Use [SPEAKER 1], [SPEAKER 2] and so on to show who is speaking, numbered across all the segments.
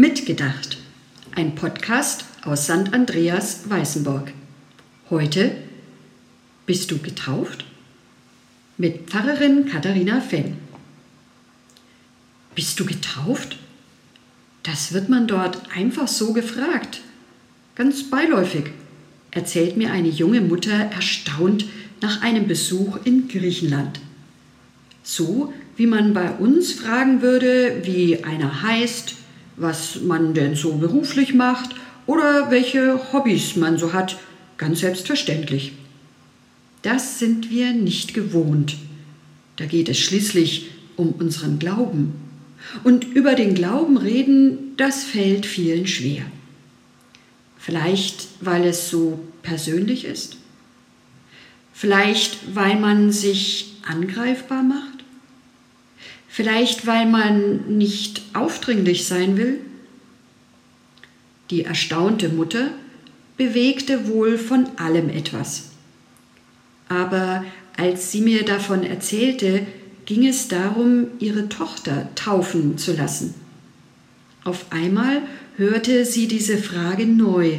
[SPEAKER 1] Mitgedacht, ein Podcast aus St. Andreas Weißenburg. Heute bist du getauft? Mit Pfarrerin Katharina Fenn. Bist du getauft? Das wird man dort einfach so gefragt. Ganz beiläufig, erzählt mir eine junge Mutter erstaunt nach einem Besuch in Griechenland. So wie man bei uns fragen würde, wie einer heißt, was man denn so beruflich macht oder welche Hobbys man so hat, ganz selbstverständlich. Das sind wir nicht gewohnt. Da geht es schließlich um unseren Glauben. Und über den Glauben reden, das fällt vielen schwer. Vielleicht, weil es so persönlich ist? Vielleicht, weil man sich angreifbar macht? Vielleicht weil man nicht aufdringlich sein will? Die erstaunte Mutter bewegte wohl von allem etwas. Aber als sie mir davon erzählte, ging es darum, ihre Tochter taufen zu lassen. Auf einmal hörte sie diese Frage neu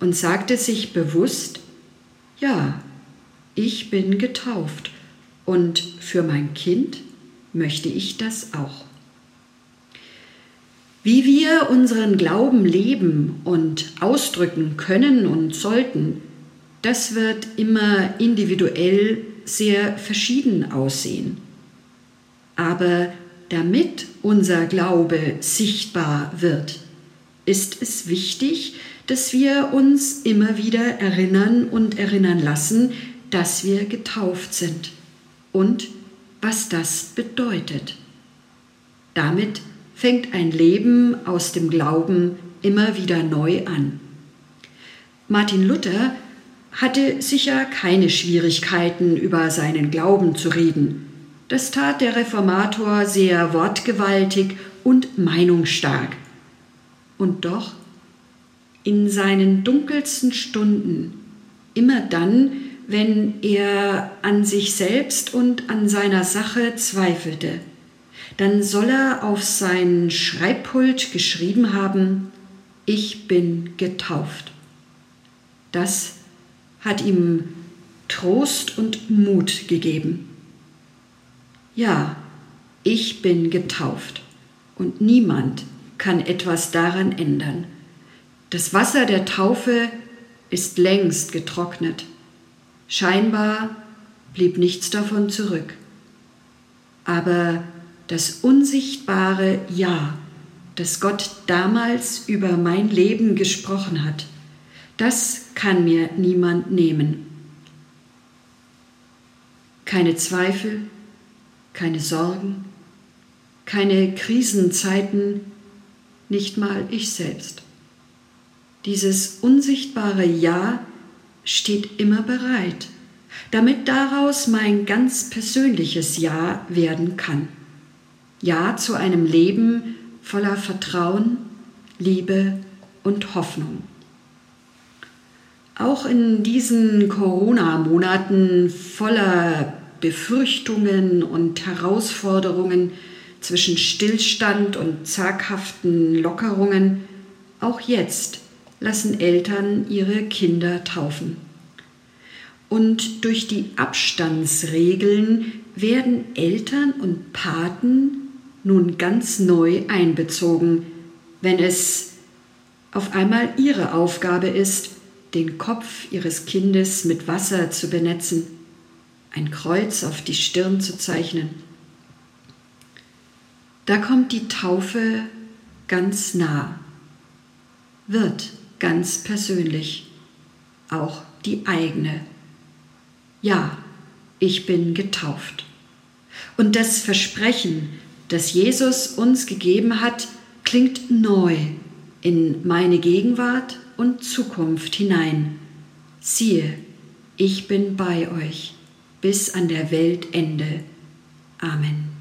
[SPEAKER 1] und sagte sich bewusst, ja, ich bin getauft und für mein Kind möchte ich das auch. Wie wir unseren Glauben leben und ausdrücken können und sollten, das wird immer individuell sehr verschieden aussehen. Aber damit unser Glaube sichtbar wird, ist es wichtig, dass wir uns immer wieder erinnern und erinnern lassen, dass wir getauft sind und was das bedeutet. Damit fängt ein Leben aus dem Glauben immer wieder neu an. Martin Luther hatte sicher keine Schwierigkeiten, über seinen Glauben zu reden. Das tat der Reformator sehr wortgewaltig und meinungsstark. Und doch, in seinen dunkelsten Stunden, immer dann, wenn er an sich selbst und an seiner Sache zweifelte, dann soll er auf sein Schreibpult geschrieben haben, ich bin getauft. Das hat ihm Trost und Mut gegeben. Ja, ich bin getauft und niemand kann etwas daran ändern. Das Wasser der Taufe ist längst getrocknet. Scheinbar blieb nichts davon zurück. Aber das unsichtbare Ja, das Gott damals über mein Leben gesprochen hat, das kann mir niemand nehmen. Keine Zweifel, keine Sorgen, keine Krisenzeiten, nicht mal ich selbst. Dieses unsichtbare Ja steht immer bereit, damit daraus mein ganz persönliches Ja werden kann. Ja zu einem Leben voller Vertrauen, Liebe und Hoffnung. Auch in diesen Corona-Monaten voller Befürchtungen und Herausforderungen zwischen Stillstand und zaghaften Lockerungen, auch jetzt lassen Eltern ihre Kinder taufen. Und durch die Abstandsregeln werden Eltern und Paten nun ganz neu einbezogen, wenn es auf einmal ihre Aufgabe ist, den Kopf ihres Kindes mit Wasser zu benetzen, ein Kreuz auf die Stirn zu zeichnen. Da kommt die Taufe ganz nah, wird ganz persönlich, auch die eigene. Ja, ich bin getauft. Und das Versprechen, das Jesus uns gegeben hat, klingt neu in meine Gegenwart und Zukunft hinein. Siehe, ich bin bei euch bis an der Weltende. Amen.